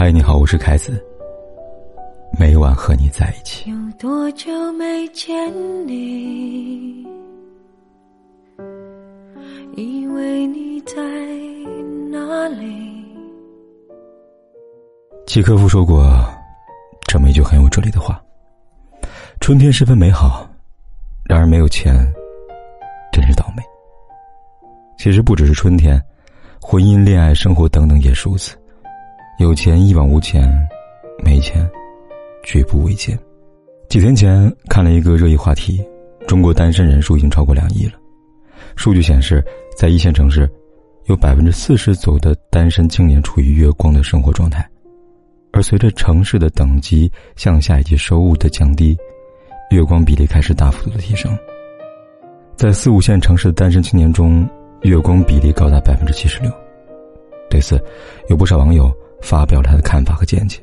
嗨，你好，我是凯子。每晚和你在一起。有多久没见你？以为你在哪里？契诃夫说过这么一句很有哲理的话：春天十分美好，然而没有钱，真是倒霉。其实不只是春天，婚姻、恋爱、生活等等也如此。有钱一往无前，没钱举步维艰。几天前看了一个热议话题：中国单身人数已经超过两亿了。数据显示，在一线城市，有百分之四十左右的单身青年处于月光的生活状态。而随着城市的等级向下以及收入的降低，月光比例开始大幅度的提升。在四五线城市的单身青年中，月光比例高达百分之七十六。对此，有不少网友。发表他的看法和见解。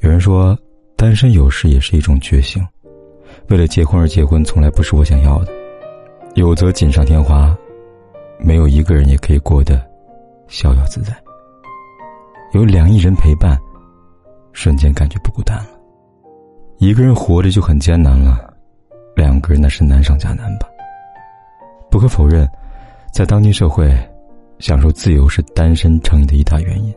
有人说，单身有时也是一种觉醒。为了结婚而结婚，从来不是我想要的。有则锦上添花，没有一个人也可以过得逍遥自在。有两亿人陪伴，瞬间感觉不孤单了。一个人活着就很艰难了，两个人那是难上加难吧。不可否认，在当今社会，享受自由是单身成瘾的一大原因。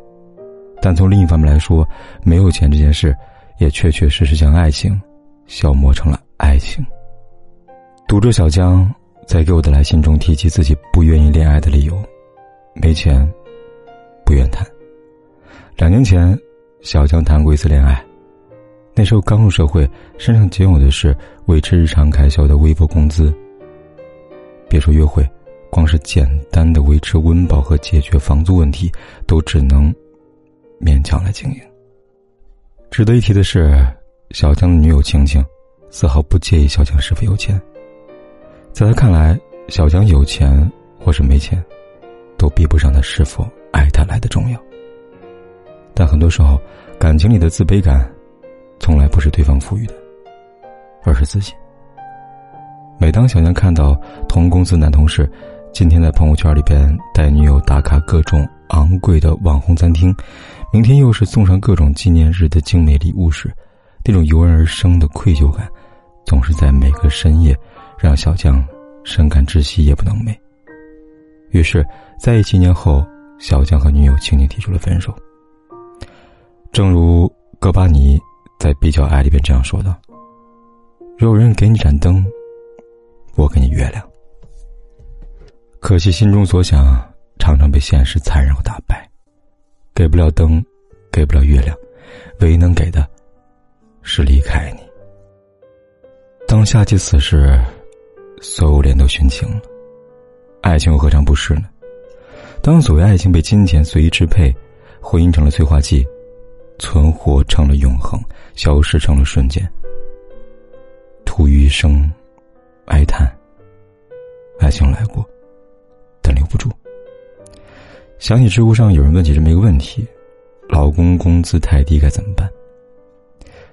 但从另一方面来说，没有钱这件事，也确确实实将爱情消磨成了爱情。读者小江在给我的来信中提及自己不愿意恋爱的理由：没钱，不愿谈。两年前，小江谈过一次恋爱，那时候刚入社会，身上仅有的是维持日常开销的微薄工资。别说约会，光是简单的维持温饱和解决房租问题，都只能。勉强来经营。值得一提的是，小江的女友晴晴，丝毫不介意小江是否有钱。在他看来，小江有钱或是没钱，都比不上他是否爱他来的重要。但很多时候，感情里的自卑感，从来不是对方赋予的，而是自己。每当小江看到同公司男同事，今天在朋友圈里边带女友打卡各种昂贵的网红餐厅。明天又是送上各种纪念日的精美礼物时，那种油然而生的愧疚感，总是在每个深夜，让小江深感窒息，夜不能寐。于是，在一起年后，小江和女友轻轻提出了分手。正如戈巴尼在《比较爱》里边这样说道：“若有人给你盏灯，我给你月亮。可惜心中所想，常常被现实残忍和打败。”给不了灯，给不了月亮，唯一能给的，是离开你。当下起此时，所有脸都殉情了，爱情又何尝不是呢？当所谓爱情被金钱随意支配，婚姻成了催化剂，存活成了永恒，消失成了瞬间，徒余生哀叹。爱情来过，想起知乎上有人问起这么一个问题：老公工资太低该怎么办？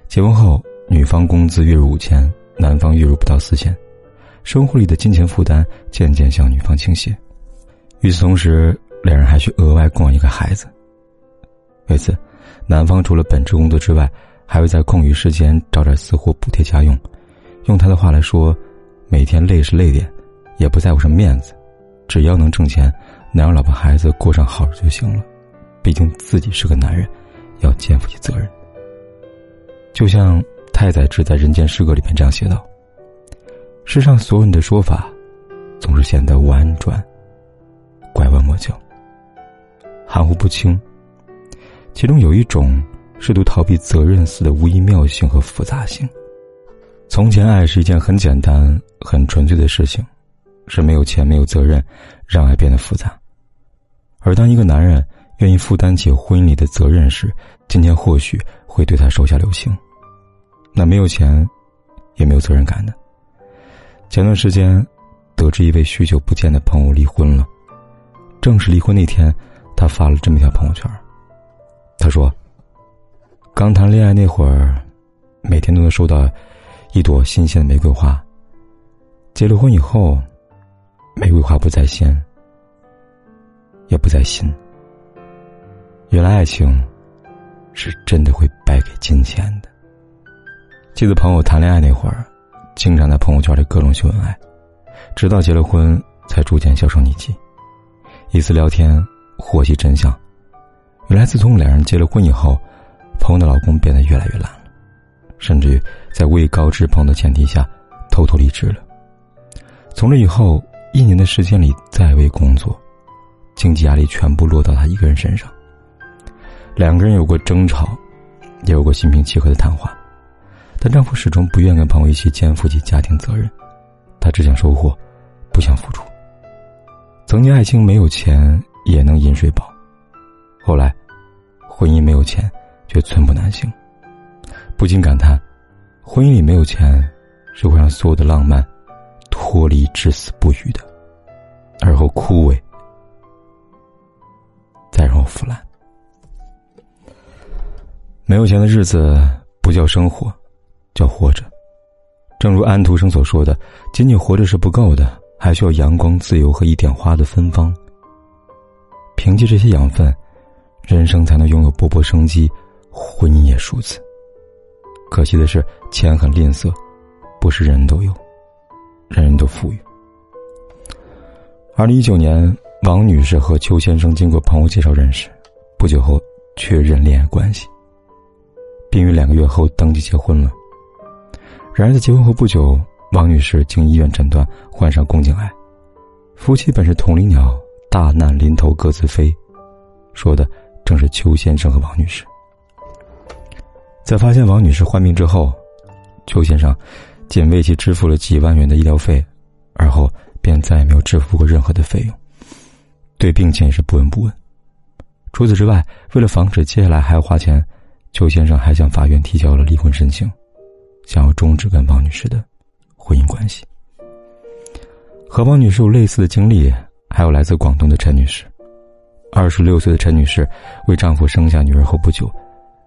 结婚后，女方工资月入五千，男方月入不到四千，生活里的金钱负担渐渐向女方倾斜。与此同时，两人还需额外供养一个孩子。为此，男方除了本职工作之外，还会在空余时间找点私活补贴家用。用他的话来说，每天累是累点，也不在乎什么面子，只要能挣钱。能让老婆孩子过上好日子就行了，毕竟自己是个男人，要肩负起责任。就像太宰治在《人间失格》里面这样写道：“世上所有人的说法，总是显得婉转、拐弯抹角、含糊不清。其中有一种试图逃避责任似的无意妙性和复杂性。从前，爱是一件很简单、很纯粹的事情。”是没有钱，没有责任，让爱变得复杂。而当一个男人愿意负担起婚姻里的责任时，今天或许会对他手下留情。那没有钱，也没有责任感的。前段时间，得知一位许久不见的朋友离婚了。正式离婚那天，他发了这么一条朋友圈。他说：“刚谈恋爱那会儿，每天都能收到一朵新鲜的玫瑰花。结了婚以后。”玫瑰花不在先，也不在心。原来爱情是真的会败给金钱的。记得朋友谈恋爱那会儿，经常在朋友圈里各种秀恩爱，直到结了婚才逐渐销声匿迹。一次聊天，获悉真相，原来自从两人结了婚以后，朋友的老公变得越来越懒了，甚至于在未告知朋友的前提下，偷偷离职了。从这以后，一年的时间里再未工作，经济压力全部落到他一个人身上。两个人有过争吵，也有过心平气和的谈话。但丈夫始终不愿跟朋友一起肩负起家庭责任，他只想收获，不想付出。曾经爱情没有钱也能饮水饱，后来，婚姻没有钱却寸步难行，不禁感叹：婚姻里没有钱，是会让所有的浪漫脱离至死不渝的，而后枯萎，再让我腐烂。没有钱的日子不叫生活。叫活着，正如安徒生所说的：“仅仅活着是不够的，还需要阳光、自由和一点花的芬芳。凭借这些养分，人生才能拥有勃勃生机，婚姻也如此。可惜的是，钱很吝啬，不是人人都有，人人都富裕。”二零一九年，王女士和邱先生经过朋友介绍认识，不久后确认恋爱关系，并于两个月后登记结婚了。然而，在结婚后不久，王女士经医院诊断患上宫颈癌。夫妻本是同林鸟，大难临头各自飞，说的正是邱先生和王女士。在发现王女士患病之后，邱先生仅为其支付了几万元的医疗费，而后便再也没有支付过任何的费用，对病情也是不闻不问。除此之外，为了防止接下来还要花钱，邱先生还向法院提交了离婚申请。想要终止跟王女士的婚姻关系。和王女士有类似的经历，还有来自广东的陈女士。二十六岁的陈女士为丈夫生下女儿后不久，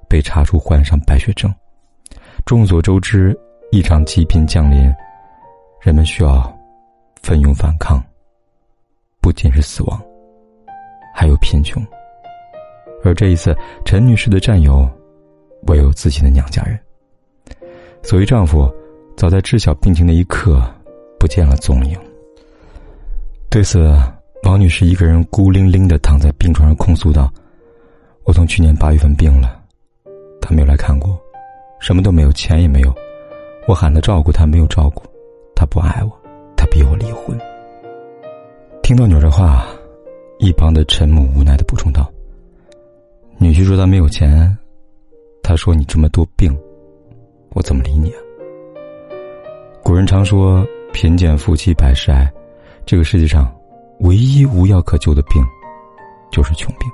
被查出患上白血症。众所周知，一场疾病降临，人们需要奋勇反抗。不仅是死亡，还有贫穷。而这一次，陈女士的战友，唯有自己的娘家人。所谓丈夫，早在知晓病情的一刻，不见了踪影。对此，王女士一个人孤零零的躺在病床上控诉道：“我从去年八月份病了，他没有来看过，什么都没有，钱也没有。我喊他照顾他，没有照顾，他不爱我，他逼我离婚。”听到女儿的话，一旁的陈母无奈的补充道：“女婿说他没有钱，他说你这么多病。”我怎么理你啊？古人常说“贫贱夫妻百事哀”，这个世界上唯一无药可救的病，就是穷病。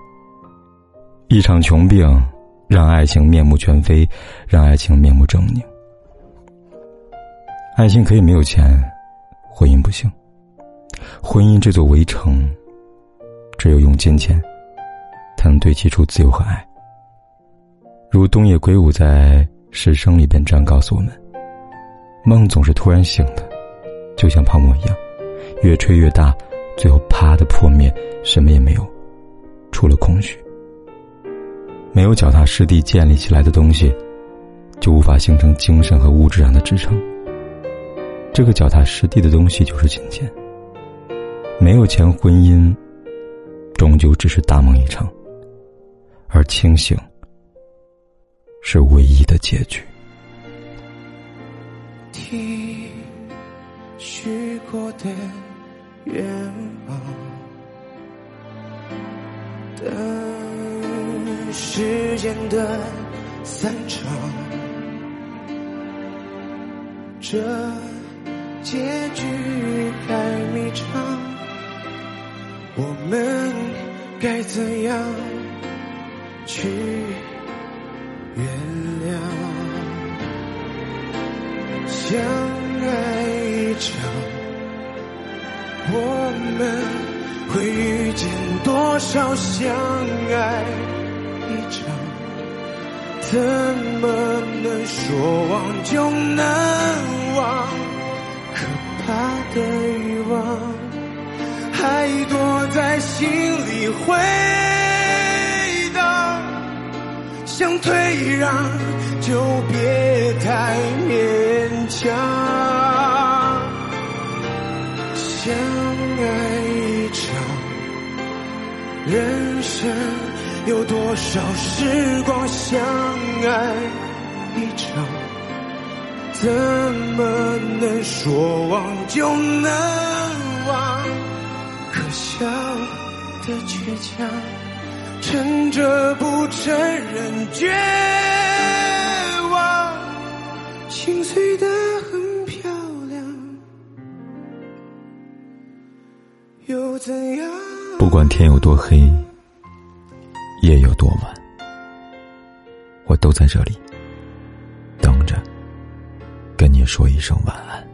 一场穷病，让爱情面目全非，让爱情面目狰狞。爱情可以没有钱，婚姻不行。婚姻这座围城，只有用金钱，才能堆砌出自由和爱。如东野圭吾在。师生里边这样告诉我们：梦总是突然醒的，就像泡沫一样，越吹越大，最后啪的破灭，什么也没有，除了空虚。没有脚踏实地建立起来的东西，就无法形成精神和物质上的支撑。这个脚踏实地的东西就是金钱。没有钱，婚姻终究只是大梦一场，而清醒。是唯一的结局。听许过的愿望，等时间的散场，这结局还迷长，我们该怎样去？原谅，相爱一场，我们会遇见多少相爱一场？怎么能说忘就能忘？可怕的欲望还多在心里回荡。想退让，就别太勉强。相爱一场，人生有多少时光？相爱一场，怎么能说忘就能忘？可笑的倔强。撑着不承认绝望，心碎的很漂亮，又怎样？不管天有多黑，夜有多晚，我都在这里等着，跟你说一声晚安。